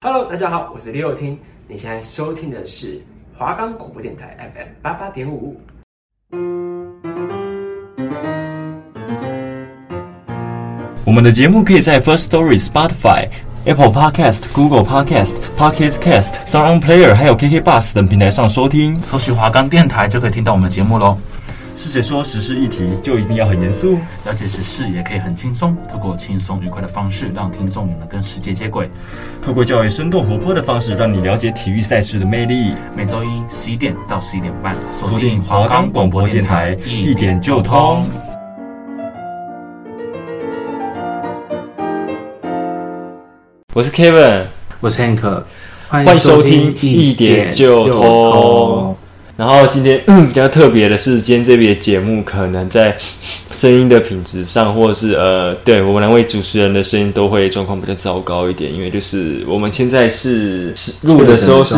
Hello，大家好，我是李友听。你现在收听的是华冈广播电台 FM 八八点五。我们的节目可以在 First Story、Spotify、Apple Podcast、Google Podcast、Pocket Cast、Sound Player 还有 KK Bus 等平台上收听。搜寻华冈电台就可以听到我们节目喽。是谁说时事议题就一定要很严肃？了解时事也可以很轻松，透过轻松愉快的方式，让听众也能跟世界接轨；透过较为生动活泼的方式，让你了解体育赛事的魅力。每周一十一点到十一点半，锁定华冈广播电台，一点就通。我是 Kevin，我是 Hank，欢迎收听一点就通。然后今天比较特别的是，今天这边节目可能在声音的品质上，或者是呃，对我们两位主持人的声音都会状况比较糟糕一点，因为就是我们现在是录的时候是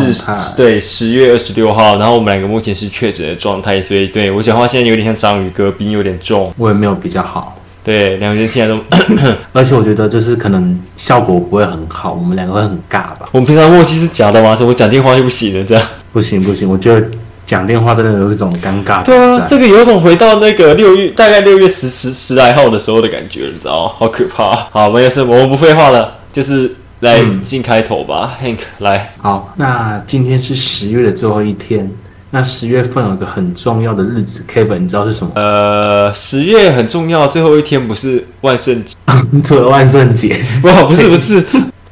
对十月二十六号，然后我们两个目前是确诊的状态，所以对我讲话现在有点像章鱼哥，鼻音有点重，我也没有比较好，对，两个人现在都，而且我觉得就是可能效果不会很好，我们两个会很尬吧？我们平常默契是假的吗？怎么讲电话就不行了？这样不行不行，我觉得。讲电话真的有一种尴尬。对啊，这个有种回到那个六月，大概六月十十十来号的时候的感觉，你知道吗？好可怕。好，没事，我们不废话了，就是来进开头吧。嗯、Hank 来。好，那今天是十月的最后一天。那十月份有个很重要的日子，Kevin，你知道是什么？呃，十月很重要，最后一天不是万圣节？除了万圣节？不，不是，不是。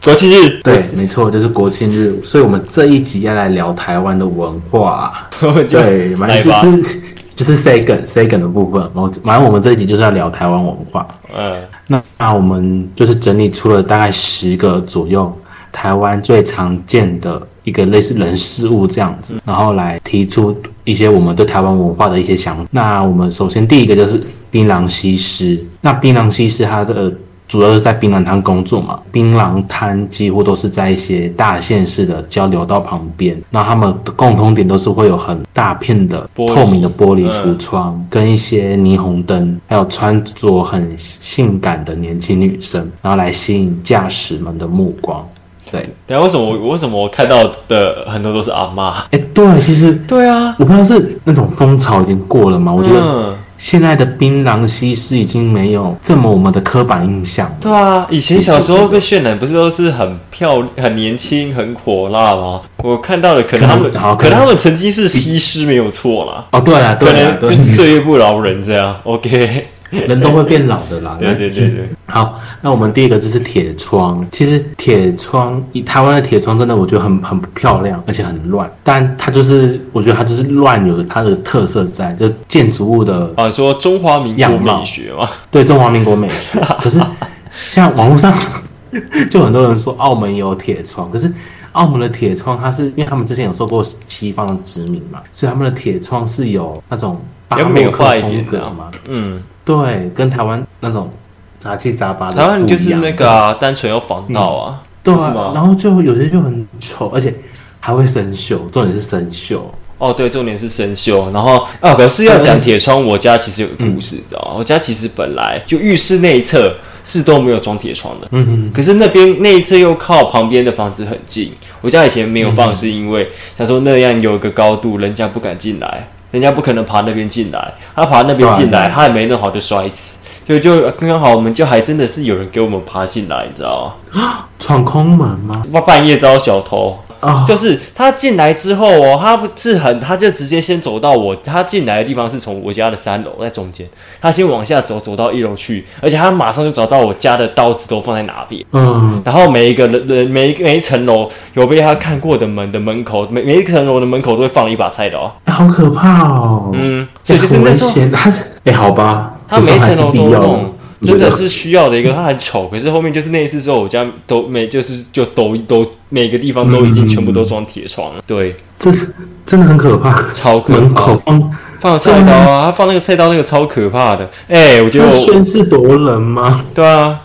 国庆日，对，没错，就是国庆日。所以，我们这一集要来聊台湾的文化。对，反正就是就是 say 梗的部分。然后，反正我们这一集就是要聊台湾文化。嗯，那那我们就是整理出了大概十个左右台湾最常见的一个类似人事物这样子，然后来提出一些我们对台湾文化的一些想法。那我们首先第一个就是槟榔西施。那槟榔西施它的。主要是在槟榔摊工作嘛，槟榔摊几乎都是在一些大县市的交流道旁边，那他们的共通点都是会有很大片的透明的玻璃橱窗，嗯、跟一些霓虹灯，还有穿着很性感的年轻女生，然后来吸引驾驶们的目光。对，等下为什么我为什么我看到的很多都是阿妈？哎，对，其实对啊，我不知道是那种风潮已经过了嘛？我觉得。嗯现在的槟榔西施已经没有这么我们的刻板印象。对啊，以前小时候被渲染不是都是很漂亮、很年轻、很火辣吗？我看到的可能他们，可能，可能他们曾经是西施没有错啦。哦，对啊，对啊，就是岁月不饶人这样。OK。人都会变老的啦。对对对对。好，那我们第一个就是铁窗。其实铁窗，以台湾的铁窗真的我觉得很很漂亮，而且很乱。但它就是，我觉得它就是乱，有它的特色在，就建筑物的啊，说中华民国美学嘛。对，中华民国美学。可是像网络上 就很多人说澳门有铁窗，可是澳门的铁窗它是因为他们之前有受过西方的殖民嘛，所以他们的铁窗是有那种巴洛克风格嘛。嗯。对，跟台湾那种杂七杂八的，台湾就是那个、啊、单纯有防盗啊，嗯、对啊，然后就有些就很丑，而且还会生锈，重点是生锈。哦，对，重点是生锈。然后啊，可是要讲铁窗，我家其实有个故事，知道吗？我家其实本来就浴室那一侧是都没有装铁窗的，嗯。嗯，可是那边那一侧又靠旁边的房子很近，我家以前没有放，是因为他说那样有一个高度，人家不敢进来。人家不可能爬那边进来，他爬那边进来，他还没弄好就摔死，所以就刚刚好，我们就还真的是有人给我们爬进来，你知道吗？闯空门吗？半夜招小偷。啊，就是他进来之后哦，他不是很，他就直接先走到我，他进来的地方是从我家的三楼在中间，他先往下走，走到一楼去，而且他马上就找到我家的刀子都放在哪边，嗯，然后每一个人人每一每一层楼有被他看过的门的门口，每每一层楼的门口都会放了一把菜刀，好可怕哦，嗯，所以就是那时候他是哎，好吧，他每一层楼都弄。真的是需要的一个，它很丑，可是后面就是那一次之后，我家都每就是就都都每个地方都已经全部都装铁窗了。对，这真的很可怕，超可怕。放放菜刀啊，他放那个菜刀那个超可怕的。哎，我觉得我宣誓夺人吗？对啊。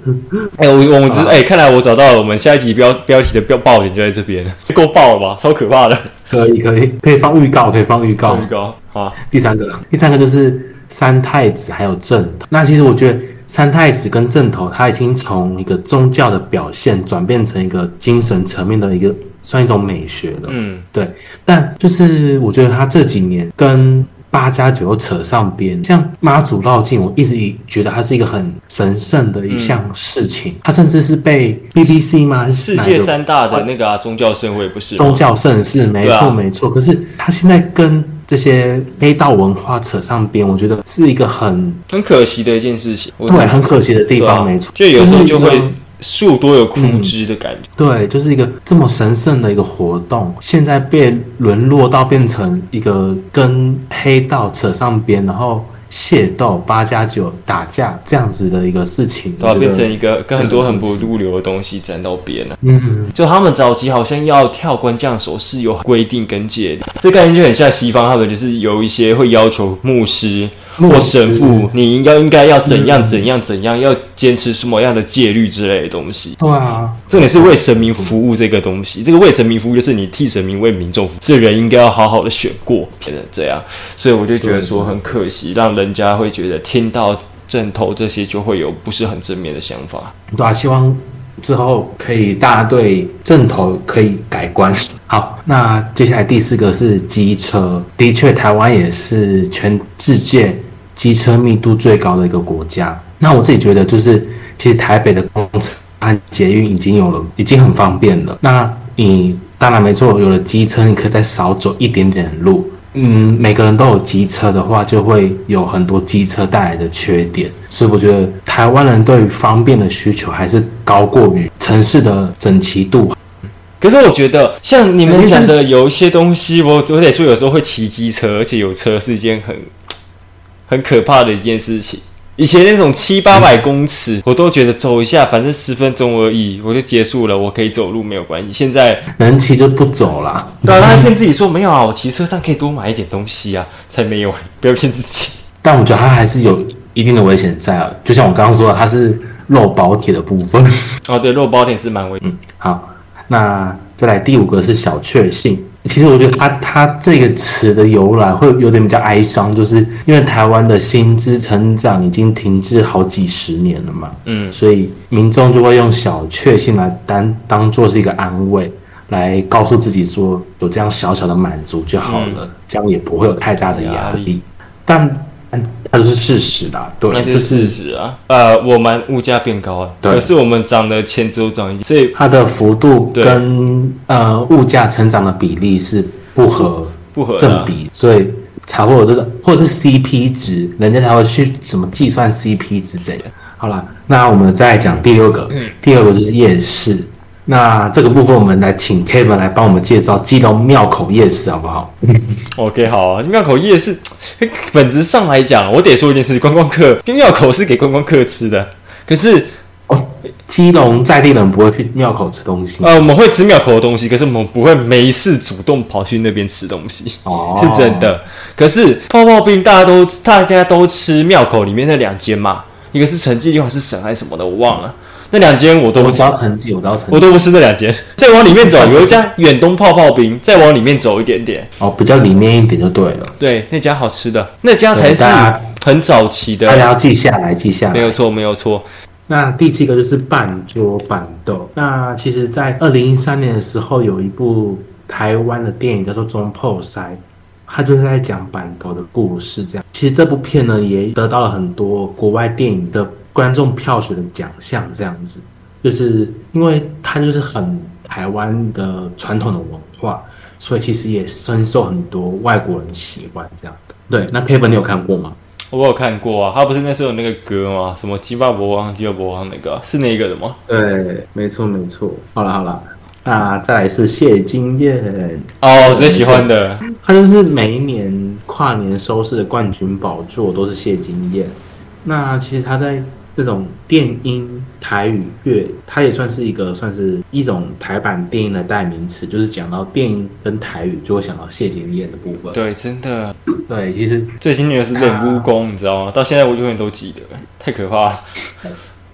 哎，我我们只是哎，看来我找到了我们下一集标标题的标爆点就在这边，够爆了吧？超可怕的。可以可以可以放预告，可以放预告。预告好。第三个，第三个就是。三太子还有正，那其实我觉得三太子跟正头，他已经从一个宗教的表现转变成一个精神层面的一个算一种美学了。嗯，对。但就是我觉得他这几年跟八加九又扯上边，像妈祖绕境，我一直以觉得它是一个很神圣的一项事情。它、嗯、甚至是被 BBC 吗？世界三大的那个、啊、宗教盛会不是？宗教盛事，没错、啊、没错。可是他现在跟这些黑道文化扯上边，我觉得是一个很很可惜的一件事情。对，很可惜的地方，啊、没错。就有时候就会。树多有枯枝的感觉、嗯，对，就是一个这么神圣的一个活动，现在被沦落到变成一个跟黑道扯上边，然后械斗八加九打架这样子的一个事情，对、啊，变成一个跟很多很不入流的东西沾到边。了。嗯，就他们早期好像要跳关将手是有规定跟戒律，这概念就很像西方，他们就是有一些会要求牧师。或神父，你应该应该要怎样怎样怎样，要坚持什么样的戒律之类的东西。对啊，这也是为神明服务这个东西。这个为神明服务就是你替神明为民众服务，所以人应该要好好的选过，变成这样。所以我就觉得说很可惜，让人家会觉得听到阵头这些就会有不是很正面的想法。对啊，希望之后可以大家对正头可以改观。好，那接下来第四个是机车，的确台湾也是全世界。机车密度最高的一个国家，那我自己觉得就是，其实台北的公车和捷运已经有了，已经很方便了。那你当然没错，有了机车，你可以再少走一点点路。嗯，每个人都有机车的话，就会有很多机车带来的缺点。所以我觉得台湾人对于方便的需求还是高过于城市的整齐度。可是我觉得，像你们讲的有一些东西，我我得说，有时候会骑机车，而且有车是一件很。很可怕的一件事情。以前那种七八百公尺，我都觉得走一下，反正十分钟而已，我就结束了，我可以走路没有关系。现在能骑就不走啦。对啊，他还骗自己说没有啊，我骑车上可以多买一点东西啊，才没有，不要骗自己。但我觉得他还是有一定的危险在啊，就像我刚刚说的，他是肉包铁的部分。哦，对，肉包铁是蛮危险。嗯，好，那再来第五个是小确幸。其实我觉得它它这个词的由来会有点比较哀伤，就是因为台湾的薪资成长已经停滞好几十年了嘛，嗯，所以民众就会用小确幸来当当做是一个安慰，来告诉自己说有这样小小的满足就好了，嗯，这样也不会有太大的压力，但。那是事实啦，对，那就是事实啊。呃，我们物价变高了，对，可是我们涨的钱只有涨一点，所以它的幅度跟呃物价成长的比例是不合不合正比，所以才会有这种，或者是 CP 值，人家才会去怎么计算 CP 值这样。好了，那我们再讲第六个，第二个就是夜市。那这个部分，我们来请 Kevin 来帮我们介绍基隆庙口夜市，好不好？OK，好啊。庙口夜市本质上来讲，我得说一件事：观光客跟庙口是给观光客吃的。可是哦，基隆在地人不会去庙口吃东西。呃，我们会吃庙口的东西，可是我们不会没事主动跑去那边吃东西。哦，是真的。可是泡泡冰大家都大家都吃庙口里面那两间嘛，一个是陈记，另外是神还是什么的，我忘了。那两间我都不吃，我我都不是那两间。再往里面走，有一家远东泡泡冰，再往里面走一点点，哦，比较里面一点就对了。对，那家好吃的，那家才是很早期的。大家要记下来，记下来。没有错，没有错。那第七个就是半桌板豆。那其实，在二零一三年的时候，有一部台湾的电影叫做《中破塞》，它就是在讲板豆的故事。这样，其实这部片呢，也得到了很多国外电影的。观众票选的奖项这样子，就是因为它就是很台湾的传统的文化，所以其实也深受很多外国人喜欢这样子。对，那 Paper 你有看过吗？我有看过啊，他不是那时候有那个歌吗？什么鸡巴伯王、鸡巴伯王那个，是那个的吗？对，没错没错。好了好了，那再来是谢金燕哦，我最喜欢的，他就是每一年跨年收视的冠军宝座都是谢金燕。那其实他在。这种电音台语乐，它也算是一个，算是一种台版电音的代名词。就是讲到电音跟台语，就会想到谢金燕的部分。对，真的。对，其实最经典的是练武功，你知道吗？到现在我永远都记得，太可怕了。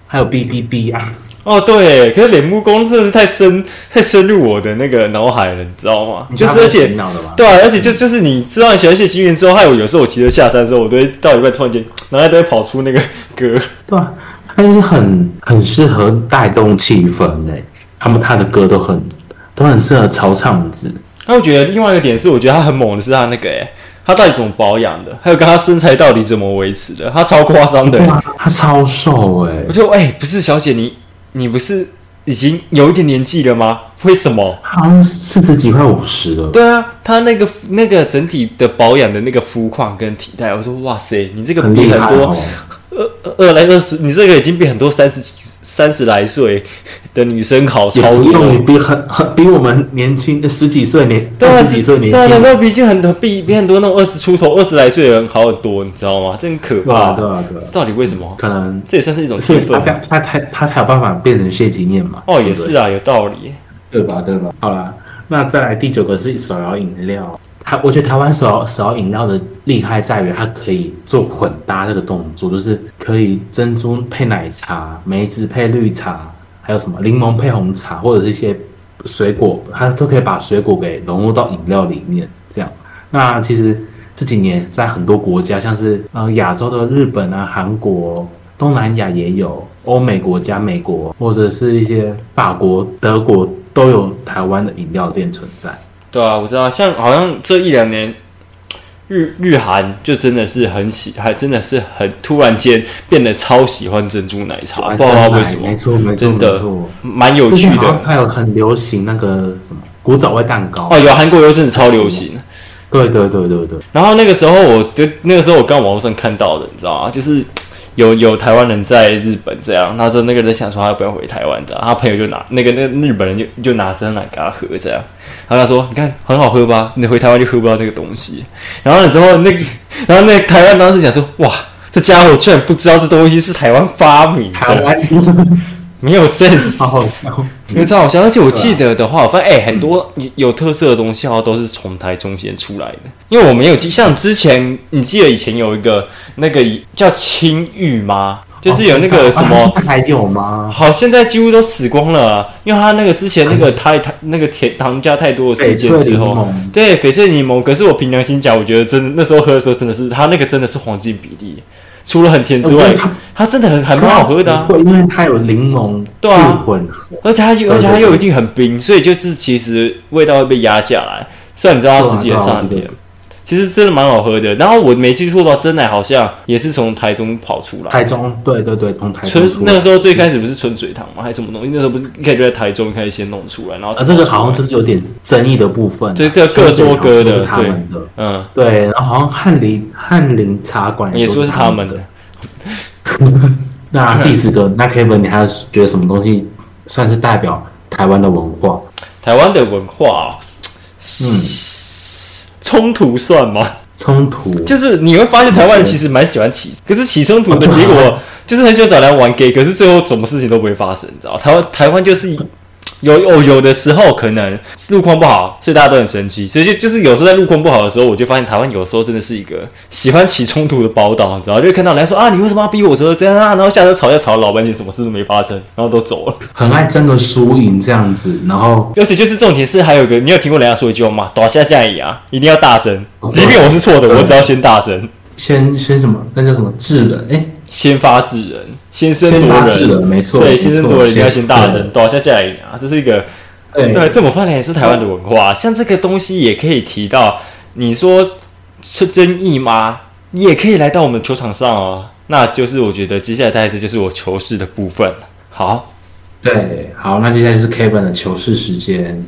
还有 B B B 啊。哦，对，可是脸木工真的是太深、太深入我的那个脑海了，你知道吗？就是而且，对啊，而且就就是你知道你喜欢谢金燕之后，还有有时候我骑车下山的时候，我都会到一半突然间，脑袋都会跑出那个 歌。对啊，他就是很很适合带动气氛诶，他们他的歌都很都很适合超唱子。那我觉得另外一个点是，我觉得他很猛的是他那个诶，他到底怎么保养的？还有跟他身材到底怎么维持的？他超夸张的，他超瘦诶。我就哎，不是小姐，你你不是已经有一点年纪了吗？为什么？好像四十几快五十了。对啊，他那个那个整体的保养的那个肤况跟体态，我说哇塞，你这个比很多。很二二来二十，你这个已经比很多三十几、三十来岁的女生好超多，你比很很比我们年轻十几岁年，二十几岁年轻，对，那比就很多比比很多那种二十出头、二十来岁的人好很多，你知道吗？真可怕，对啊，对啊，到底为什么？可能这也算是一种气氛，他他才他才有办法变成谢金燕嘛？哦，也是啊，有道理，对吧？对吧？好啦，那再来第九个是手摇饮料。台，我觉得台湾手摇手饮料的厉害在于它可以做混搭这个动作，就是可以珍珠配奶茶、梅子配绿茶，还有什么柠檬配红茶，或者是一些水果，它都可以把水果给融入到饮料里面。这样，那其实这几年在很多国家，像是呃亚洲的日本啊、韩国、东南亚也有，欧美国家、美国或者是一些法国、德国都有台湾的饮料店存在。对啊，我知道，像好像这一两年，日日韩就真的是很喜，还真的是很突然间变得超喜欢珍珠奶茶，不知道为什么，没错没错，真的蛮有趣的。还有很流行那个什么古早味蛋糕哦，有韩国有阵子超流行，对对对对对。然后那个时候，我就那个时候我刚网络上看到的，你知道吗？就是。有有台湾人在日本这样，那这那个人想说他不要回台湾这样，他朋友就拿那个那个日本人就就拿珍奶给他喝这样，然后他说你看很好喝吧，你回台湾就喝不到这个东西。然后了之后那个，然后那个台湾当时讲说哇，这家伙居然不知道这东西是台湾发明的。台湾没有 sense，好好笑，因为超好笑。而且我记得的话，我发现哎、欸，很多有特色的东西好像都是从台中间出来的。因为我没有记，像之前你记得以前有一个那个叫青玉吗？就是有那个什么、哦、还有吗？好，现在几乎都死光了、啊，因为他那个之前那个太太那个甜糖加太多的时间之后，对翡翠柠檬。可是我凭良心讲，我觉得真的那时候喝的时候真的是他那个真的是黄金比例。除了很甜之外，它它真的很还蛮好喝的啊！会，因为它有柠檬对啊混合，而且它而且它又一定很冰，所以就是其实味道会被压下来。虽然你知道它实际很上很甜，其实真的蛮好喝的。然后我没记错的话，真奶好像也是从台中跑出来。台中，对对对，从台中。那个时候最开始不是春水堂吗？还是什么东西？那时候不是一开始就在台中开始先弄出来，然后啊，这个好像就是有点争议的部分，对，这个各说各的，对，嗯，对。然后好像翰林翰林茶馆也说是他们的。那第十个，那 Kevin，你还觉得什么东西算是代表台湾的文化？台湾的文化，嗯，冲突算吗？冲突就是你会发现台湾人其实蛮喜欢起，可是起冲突的结果就是很喜欢找人玩 gay，可是最后什么事情都不会发生，你知道？台湾台湾就是。有哦，有的时候可能路况不好，所以大家都很生气，所以就就是有时候在路况不好的时候，我就发现台湾有时候真的是一个喜欢起冲突的宝岛，你知道？就会看到人家说啊，你为什么要逼我车这样啊？然后下车吵架吵了老半天，什么事都没发生，然后都走了，很爱争个输赢这样子。然后，而且就是重点是还有一个，你有听过人家说一句话吗？打下架一样，一定要大声，即便我是错的，我只要先大声，先先什么？那叫什么智人？哎，先发制人，先声夺人，没错，对，先声夺人一定要先大声，打下架一样，这是一个。对，对，这么发来也是台湾的文化。像这个东西也可以提到，你说是争议吗？你也可以来到我们球场上哦。那就是我觉得接下来大概这就是我球事的部分。好，对，好，那接下来就是 Kevin 的球事时间。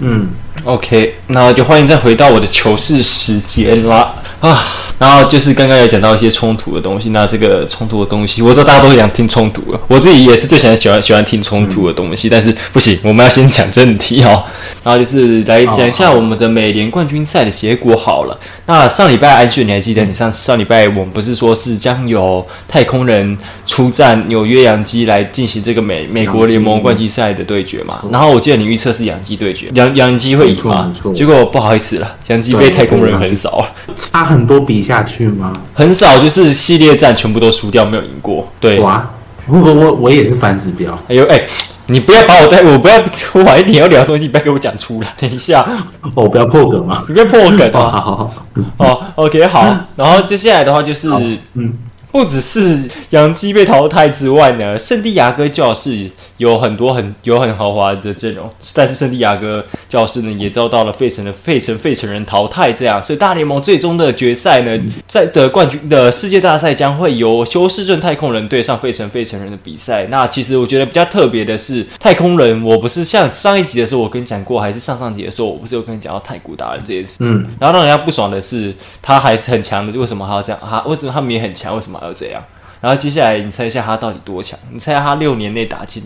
嗯。OK，那就欢迎再回到我的糗事时间啦啊！然后就是刚刚有讲到一些冲突的东西，那这个冲突的东西，我知道大家都想听冲突了，我自己也是最喜欢喜欢喜欢听冲突的东西，但是不行，我们要先讲正题哦。然后就是来讲一下我们的美联冠军赛的结果好了。那上礼拜安旭，你还记得？你上上礼拜我们不是说是将由太空人出战纽约洋基来进行这个美美国联盟冠军赛的对决嘛？然后我记得你预测是洋基对决，洋洋基会赢嘛？结果不好意思了，洋基被太空人很少，差很多比下去吗？很少，就是系列战全部都输掉，没有赢过。对，哇，我我我也是反指标。哎呦哎。你不要把我在，我不要我晚一点要聊的东西，你不要给我讲出来。等一下，我不要破梗嘛？你不要破梗 哦。好好好，哦，OK，好。然后接下来的话就是，嗯。不只是杨基被淘汰之外呢，圣地亚哥教士有很多很有很豪华的阵容，但是圣地亚哥教士呢也遭到了费城的费城费城人淘汰，这样，所以大联盟最终的决赛呢，在的冠军的世界大赛将会由休斯顿太空人对上费城费城人的比赛。那其实我觉得比较特别的是，太空人我不是像上一集的时候我跟你讲过，还是上上集的时候我不是有跟你讲到太古达人这件事，嗯，然后让人家不爽的是，他还是很强的，为什么还要这样？他为什么他们也很强？为什么？还要这样，然后接下来你猜一下他到底多强？你猜他六年内打进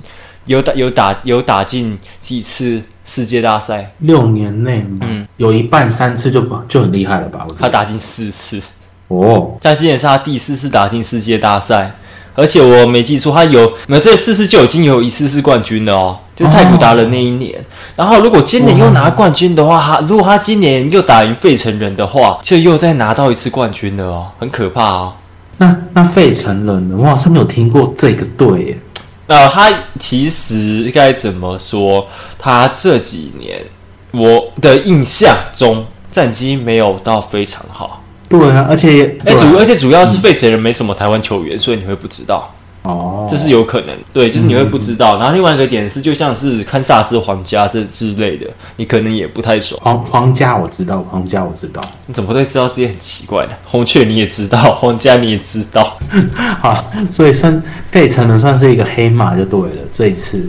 有打有打有打进几次世界大赛？六年内，嗯，有一半三次就就很厉害了吧？他打进四次哦，在今年是他第四次打进世界大赛，而且我没记错，他有没有这四次就已经有一次是冠军了哦，就是太古达人那一年。哦、然后如果今年又拿冠军的话，他如果他今年又打赢费城人的话，就又再拿到一次冠军了哦，很可怕哦。那那费城人呢？我好像没有听过这个队耶。呃，他其实该怎么说？他这几年我的印象中战绩没有到非常好。对啊，而且哎，主而且主要是费城人没什么台湾球员，嗯、所以你会不知道。哦，这是有可能，对，就是你会不知道。嗯、然后另外一个点是，就像是堪萨斯皇家这之类的，你可能也不太熟。皇皇家我知道，皇家我知道。你怎么会知道这些很奇怪的？红雀你也知道，皇家你也知道。好，所以算费城能算是一个黑马就对了。这一次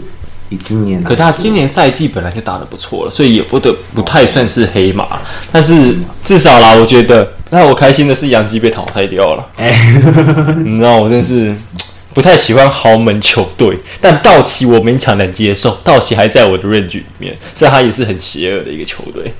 以今年，可是他今年赛季本来就打得不错了，所以也不得不太算是黑马。但是至少啦，我觉得，那我开心的是杨基被淘汰掉了。哎，你知道我真是。不太喜欢豪门球队，但道奇我勉强能接受。道奇还在我的 range 里面，所以他也是很邪恶的一个球队。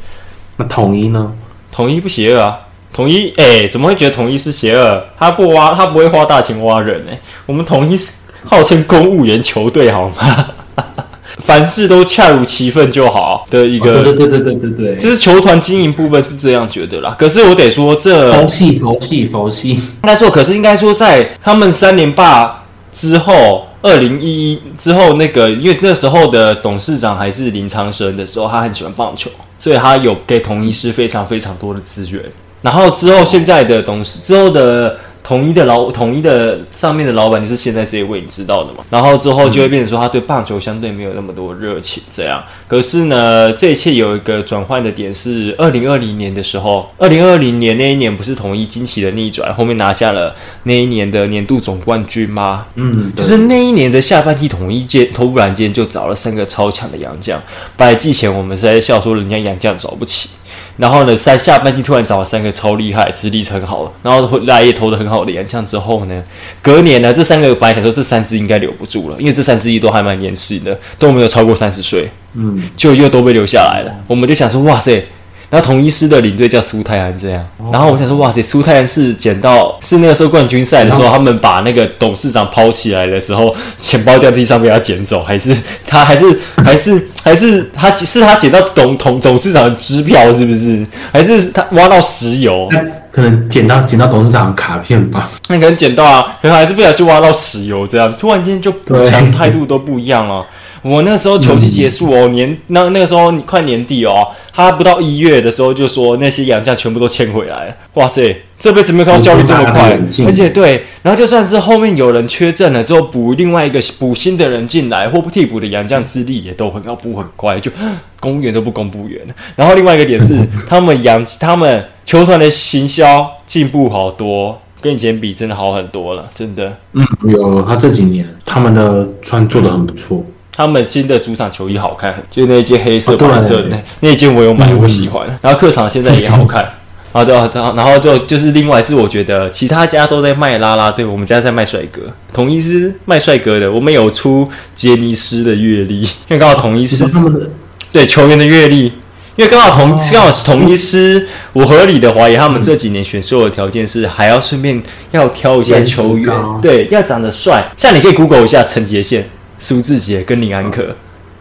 那统一呢？统一不邪恶啊！统一哎、欸，怎么会觉得统一是邪恶？他不挖，他不会花大钱挖人哎、欸。我们统一是号称公务员球队，好吗？凡事都恰如其分就好的一个。对对对对对对对，就是球团经营部分是这样觉得啦。可是我得说这，这佛系佛系佛系。应该说，可是应该说，在他们三连霸。之后，二零一一之后，那个因为那时候的董事长还是林昌生的时候，他很喜欢棒球，所以他有给同一师非常非常多的资源。然后之后，现在的董事之后的。统一的老统一的上面的老板就是现在这一位，你知道的嘛？然后之后就会变成说他对棒球相对没有那么多热情，这样。可是呢，这一切有一个转换的点是二零二零年的时候，二零二零年那一年不是统一惊奇的逆转，后面拿下了那一年的年度总冠军吗？嗯，就是那一年的下半季，统一间突然间就找了三个超强的洋将。百季前我们是在笑说人家洋将找不起。然后呢，在下半季突然找了三个超厉害、资历很好，然后来也投的很好的洋将之后呢，隔年呢，这三个本来想说这三支应该留不住了，因为这三支一都还蛮年轻的，都没有超过三十岁，嗯，就又都被留下来了。我们就想说，哇塞！然后统一师的领队叫苏泰安，这样。然后我想说，哇塞，苏泰安是捡到是那个时候冠军赛的时候，他们把那个董事长抛起来的时候，钱包掉地上被他捡走，还是他还是还是还是他是他捡到董董董事长的支票，是不是？还是他挖到石油？可能捡到捡到董事长卡片吧。那可能捡到啊，可能还是不小心挖到石油，这样突然间就补强态度都不一样了。我那时候球季结束哦，年那那个时候快年底哦，他不到一月的时候就说那些洋将全部都签回来了。哇塞，这辈子没有看到效率这么快，而且对，然后就算是后面有人缺阵了之后，补另外一个补新的人进来，或不替补的洋将资历也都很要，补很快，就 公务员都不公务员。然后另外一个点是，他们洋他们球团的行销进步好多，跟以前比真的好很多了，真的。嗯，有他这几年他们的穿做的很不错。他们新的主场球衣好看，就那一件黑色白色的那那件我有买，我喜欢。然后客场现在也好看，啊对啊，然后然后就就是另外是我觉得其他家都在卖啦啦队，我们家在卖帅哥，统一是卖帅哥的，我们有出杰尼斯的阅历，因为刚好统一狮对球员的阅历，因为刚好统刚好是统一师，我合理的怀疑他们这几年选秀的条件是还要顺便要挑一下球员，对，要长得帅，像你可以 Google 一下陈杰宪。苏志杰跟林安可，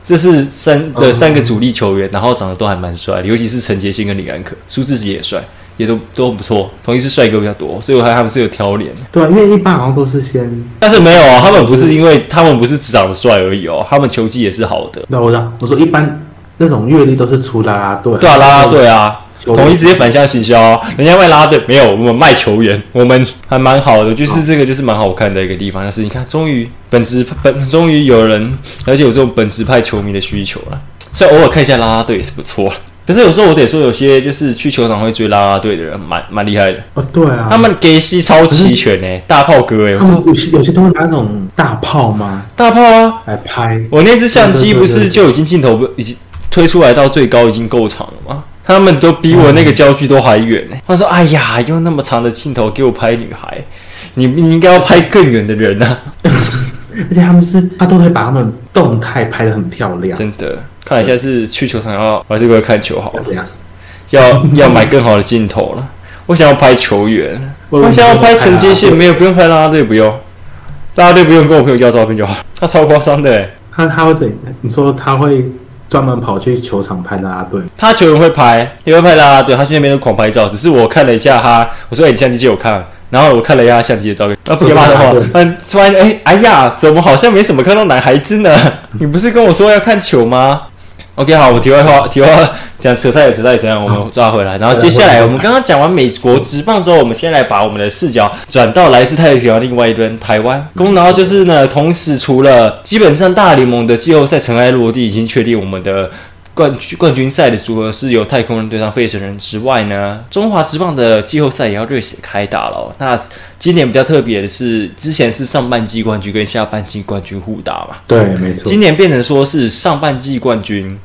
这是三的三个主力球员，然后长得都还蛮帅的，尤其是陈杰新跟林安可，苏志杰也帅，也都都不错。同一是帅哥比较多，所以我看他们是有挑脸。对，因为一般好像都是先，但是没有啊，他们不是因为他们不是只长得帅而已哦，他们球技也是好的。那我说，我说一般那种阅历都是出啦啦队，对啊，啦啦队啊。统一直接反向行销，人家卖啦啦队没有，我们卖球员，我们还蛮好的，就是这个就是蛮好看的一个地方。但是你看，终于本职 本终于有人，而且有这种本职派球迷的需求了。所以偶尔看一下拉拉队也是不错。可是有时候我得说，有些就是去球场会追拉拉队的人，蛮蛮厉害的。哦，对啊，他们给戏超齐全诶，大炮哥诶。他们有些有些都会拿那种大炮吗？大炮啊，来拍。我那只相机不是就已经镜头不已经推出来到最高已经够长了吗？他们都比我那个焦距都还远呢。他说：“哎呀，用那么长的镜头给我拍女孩，你你应该要拍更远的人啊！而且他们是，他都会把他们动态拍得很漂亮。真的，看一下是去球场要还是过来看球好了。要要买更好的镜头了。我想要拍球员，我想要拍承接线，没有不用拍啦啦队，不用啦啦队，不用跟我朋友要照片就好。他超夸张的，他他会怎样？你说他会？”专门跑去球场拍啦啦队，他球员会拍，也会拍啦啦队。他去那边都狂拍照，只是我看了一下他，我说：“哎、欸，你相机借我看。”然后我看了一下相机的照片，啊不给骂的话，嗯，突然哎哎呀，怎么好像没什么看到男孩子呢？你不是跟我说要看球吗？OK，好，我题外话，题外话讲扯太也扯太怎样，我们抓回来。然后接下来，我们刚刚讲完美国职棒之后，我们先来把我们的视角转到来自太平洋另外一端台湾。公道就是呢，同时除了基本上大联盟的季后赛尘埃落地，已经确定我们的。冠军冠军赛的组合是由太空人对上费城人之外呢，中华职棒的季后赛也要热血开打了哦。那今年比较特别的是，之前是上半季冠军跟下半季冠军互打嘛？对，没错。今年变成说是上半季冠军，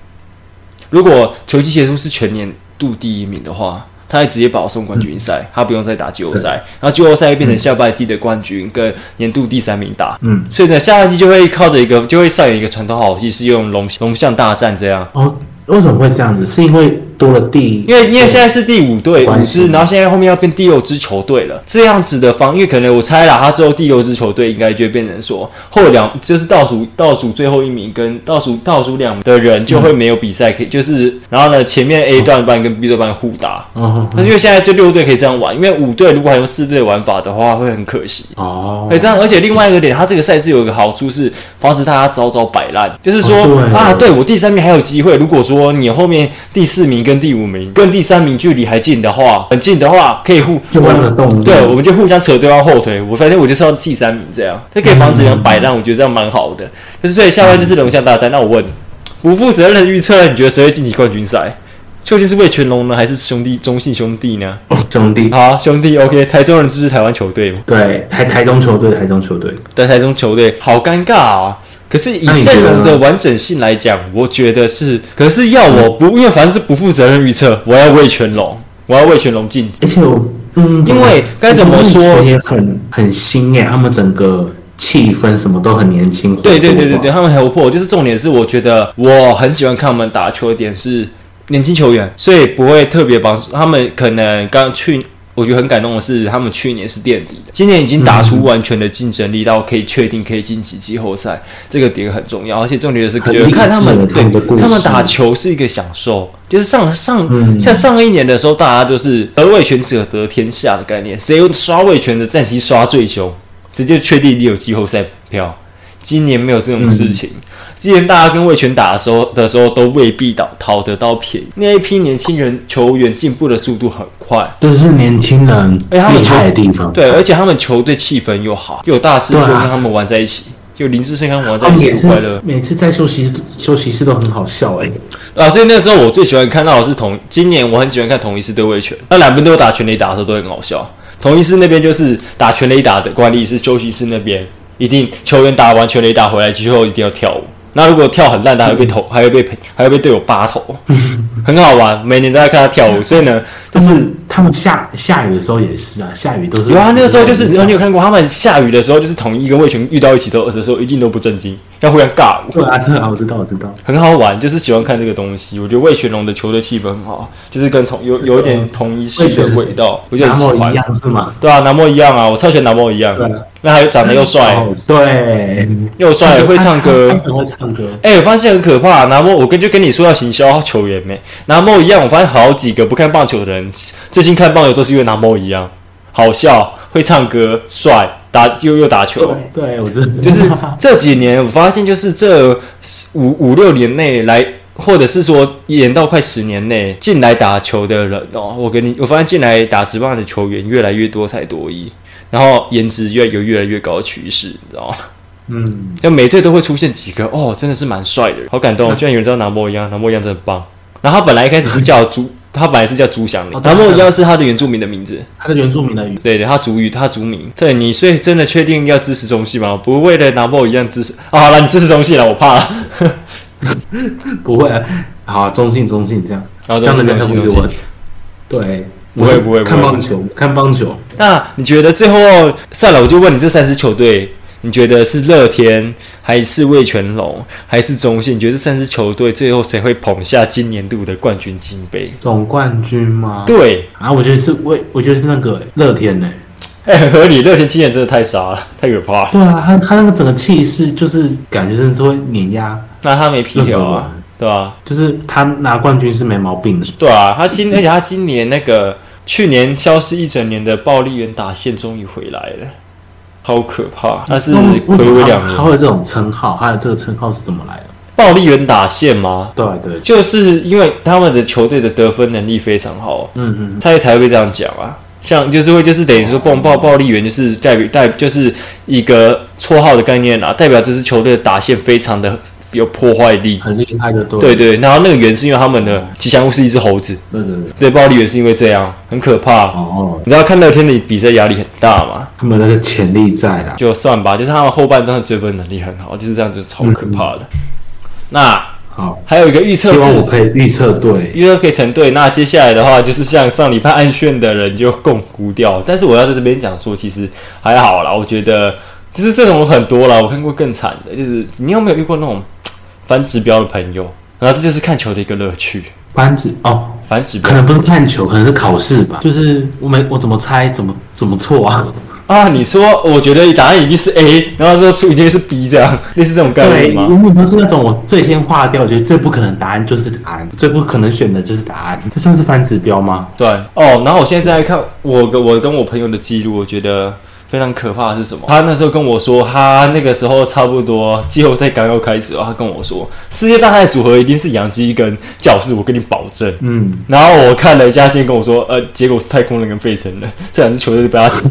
如果球季结束是全年度第一名的话，他会直接保送冠军赛，嗯、他不用再打季后赛。然后季后赛会变成下半季的冠军跟年度第三名打。嗯，所以呢，下半季就会靠着一个，就会上演一个传统好戏，是用龙龙象大战这样。哦，为什么会这样子？是因为。多了第，因为因为现在是第五队五支，然后现在后面要变第六支球队了。这样子的方，因为可能我猜了，他之后第六支球队应该就会变成说后两就是倒数倒数最后一名跟倒数倒数两的人就会没有比赛可以，嗯、就是然后呢前面 A 段班跟 B 段班互打。嗯。但是因为现在就六队可以这样玩，因为五队如果还用四队玩法的话会很可惜。哦。所以这样，而且另外一个点，他这个赛制有一个好处是防止大家早早摆烂，就是说、哦、啊，对我第三名还有机会。如果说你后面第四名跟第五名跟第三名距离还近的话，很近的话，可以互就玩得动。对，我们就互相扯对方后腿。我反正我就是要第三名这样，这可以防止人摆烂。我觉得这样蛮好的。就是所以下半就是龙象大战。那我问，不负责任的预测，你觉得谁会晋级冠军赛？究竟是为全龙呢，还是兄弟中信兄弟呢？哦，兄弟。好，兄弟。OK，台中人支持台湾球队吗？对，台台中球队，台中球队。对，台中球队。好尴尬啊！可是以阵容的完整性来讲，我觉得是。可是要我不，因为反正是不负责任预测，我要为全龙，我要为全龙晋级。而且我，嗯，因为该怎么说也很很新耶，他们整个气氛什么都很年轻。对对对对对，他们很活泼。就是重点是，我觉得我很喜欢看他们打球的点是年轻球员，所以不会特别帮他们。可能刚去。我觉得很感动的是，他们去年是垫底的，今年已经打出完全的竞争力，到可以确定可以晋级季后赛，这个点很重要。而且重点是，你看他们对他们打球是一个享受，就是上上、嗯、像上一年的时候，大家就是得位权者得天下的概念，谁刷位权的战绩刷最凶，直接确定你有季后赛票。今年没有这种事情。嗯之前大家跟魏全打的时候的时候，都未必讨讨得到便宜。那一批年轻人球员进步的速度很快，这是年轻人厉害的地方。对，而且他们球队气氛又好，又有大师兄跟他们玩在一起，就林志胜跟他们玩在一起很快乐。每次在休息休息室都很好笑哎、欸。啊，所以那时候我最喜欢看到的是同，今年我很喜欢看同一师对味全，那两边都有打全垒打的时候都很好笑。同一师那边就是打全垒打的惯例是休息室那边一定球员打完全垒打回来之后一定要跳舞。那如果跳很烂，他还会被投，还会被还会被队友扒头，很好玩。每年都在看他跳舞，所以呢，就是他们下下雨的时候也是啊，下雨都是有啊。那个时候就是，你有看过他们下雨的时候，就是统一跟魏全遇到一起都的时候，一定都不正经，要互相尬舞。对啊，我知道，我知道，很好玩，就是喜欢看这个东西。我觉得魏全龙的球队气氛很好，就是跟同有有一点统一系的味道，我觉得很喜欢。一样是吗？对啊，南摩一样啊，我超喜欢南摩一样。那还有长得又帅，对，又帅，会唱歌，会唱歌。哎，我发现很可怕。南摩，我跟就跟你说要行销球员没？南摩一样，我发现好几个不看棒球的人，这最近看棒球都是因为拿莫一样，好笑，会唱歌，帅，打又又打球。对，我真的就是这几年，我发现就是这五五六年内来，或者是说延到快十年内进来打球的人哦，我跟你，我发现进来打职棒的球员越来越多才多艺，然后颜值越有越来越高的趋势，你知道吗？嗯，就每队都会出现几个哦，真的是蛮帅的，好感动。居然有人知道拿莫一样，拿莫一样真的棒。然后他本来一开始是叫朱，他本来是叫朱祥林，拿莫一样是他的原住民的名字，他的原住民的语，对对，他族语，他族名。对你，所以真的确定要支持中戏吗？不为了拿莫一样支持啊？好了，你支持中戏了，我怕了。不会啊，好，中信中信这样，然后这样的中信中信，对，不会不会看棒球，看棒球。那你觉得最后算了，我就问你这三支球队。你觉得是乐天还是味全龙还是中信？你觉得这三支球队最后谁会捧下今年度的冠军金杯？总冠军吗？对啊，我觉得是味，我觉得是那个乐天呢。哎，很合理。乐天今年真的太傻了，太可怕了。对啊，他他那个整个气势就是感觉是会碾压。那他没皮条啊，对吧、啊？就是他拿冠军是没毛病的。对啊，他今而且他今年那个去年消失一整年的暴力圆打线终于回来了。好可怕！他是暌违两年，他会有这种称号，他的这个称号是怎么来的？暴力员打线吗？对对，就是因为他们的球队的得分能力非常好，嗯嗯，他才会这样讲啊。像就是会就是等于说暴暴暴力员就是代表代就是一个绰号的概念啊，代表这支球队的打线非常的。有破坏力，很厉害的，对对。然后那个圆是因为他们的吉祥物是一只猴子，对对对。对，暴力圆是因为这样，很可怕。哦，你知道看乐天的比赛压力很大嘛？他们那个潜力在啊，就算吧，就是他们后半段的追分能力很好，就是这样，就超可怕的。那好，还有一个预测是，希望我可以预测对，预测可以成对。那接下来的话，就是像上礼拜暗炫的人就共估掉。但是我要在这边讲说，其实还好啦，我觉得其实这种很多啦，我看过更惨的，就是你有没有遇过那种？反指标的朋友，然后这就是看球的一个乐趣。反指哦，反指标可能不是看球，可能是考试吧。就是我们我怎么猜怎么怎么错啊？啊，你说我觉得答案一定是 A，然后说出一定是 B，这样 类似这种概念吗？对，如果不是那种我最先划掉，我觉得最不可能答案就是答案，最不可能选的就是答案，这算是反指标吗？对哦，然后我现在在看我跟我跟我朋友的记录，我觉得。非常可怕的是什么？他那时候跟我说，他那个时候差不多季后赛刚要开始，他跟我说，世界大赛组合一定是洋基跟教士，我跟你保证。嗯，然后我看了一下，今天跟我说，呃，结果是太空人跟费城人这两支球队就被他讲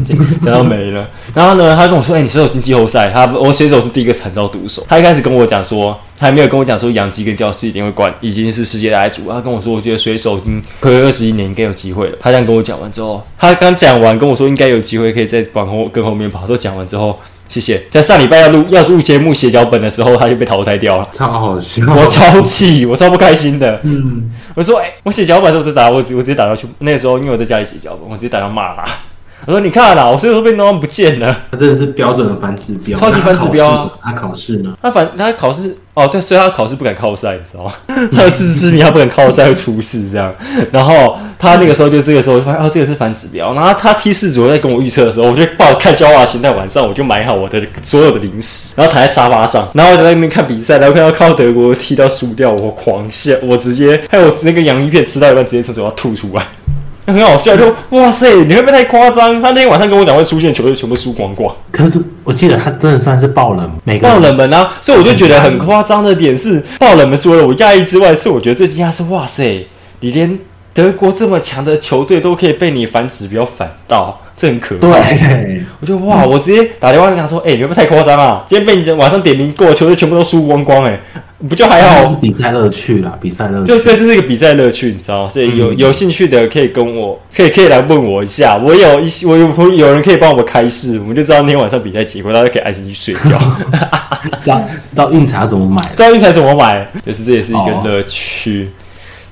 讲到没了。然后呢，他跟我说，哎、欸，你水手进季后赛，他我选手是第一个惨遭毒手。他一开始跟我讲说。他还没有跟我讲说杨基跟教士一定会冠，已经是世界大赛组。他跟我说，我觉得水手已经暌违二十一年，应该有机会了。他这样跟我讲完之后，他刚讲完跟我说应该有机会可以再往后跟后面跑。说讲完之后，谢谢。在上礼拜要录要录节目写脚本的时候，他就被淘汰掉了，超好笑，我超气，我超不开心的。嗯，我说，哎、欸，我写脚本的时候我就打我，我直接打到去。那个时候因为我在家里写脚本，我直接打到骂他。我说：“你看啦，我所以说被弄不见了。他真的是标准的反指标，超级反指标啊。他考试呢？他反他考试哦，对，所以他考试不敢靠赛，你知道吗？他有自知之明，他不敢靠赛会出事这样。然后他那个时候就这个时候就发现哦，这个是反指标。然后他踢四组在跟我预测的时候，我就抱着看笑话心态，晚上我就买好我的所有的零食，然后躺在沙发上，然后我就在那边看比赛，然后看到靠德国踢到输掉，我狂笑，我直接还有那个洋芋片吃到一半，直接从嘴巴吐出来。”很好笑，就哇塞，你会不会太夸张？他那天晚上跟我讲会出现球队全部输光光。可是我记得他真的算是爆冷，每个爆冷门啊，所以我就觉得很夸张的点是爆冷门。除了我讶异之外，是我觉得最惊讶是哇塞，你连德国这么强的球队都可以被你反指标反到。这很可怕，对，我就哇，我直接打电话跟他说，哎、欸，你会不会太夸张啊？今天被你晚上点名过的球队全部都输光光，哎，不就还好？是比赛乐趣啦，比赛乐趣，就这这是一个比赛乐趣，你知道？所以有有兴趣的可以跟我，可以可以来问我一下，我有一些我有有人可以帮我们开示，我们就知道那天晚上比赛结果，大家可以安心去睡觉。知道知道运彩怎么买？知道运彩怎么买？就是这也是一个乐趣。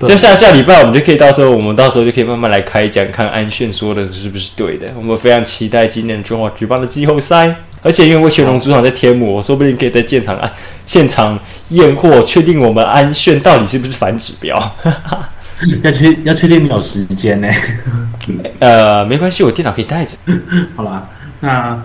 就下下礼拜我们就可以到时候，我们到时候就可以慢慢来开讲，看安炫说的是不是对的。我们非常期待今年中华举办的季后赛，而且因为味全龙主场在天母，我说不定可以在现场啊现场验货，确定我们安炫到底是不是反指标。要确要确定没有时间呢？呃，没关系，我电脑可以带着。好啦，那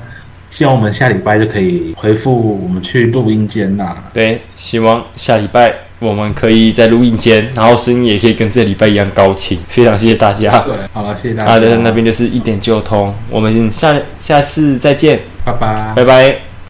希望我们下礼拜就可以回复我们去录音间啦。对，希望下礼拜。我们可以在录音间，然后声音也可以跟这礼拜一样高清。非常谢谢大家。对，好了，谢谢大家。好的，那边就是一点就通，我们下下次再见，拜拜，拜拜。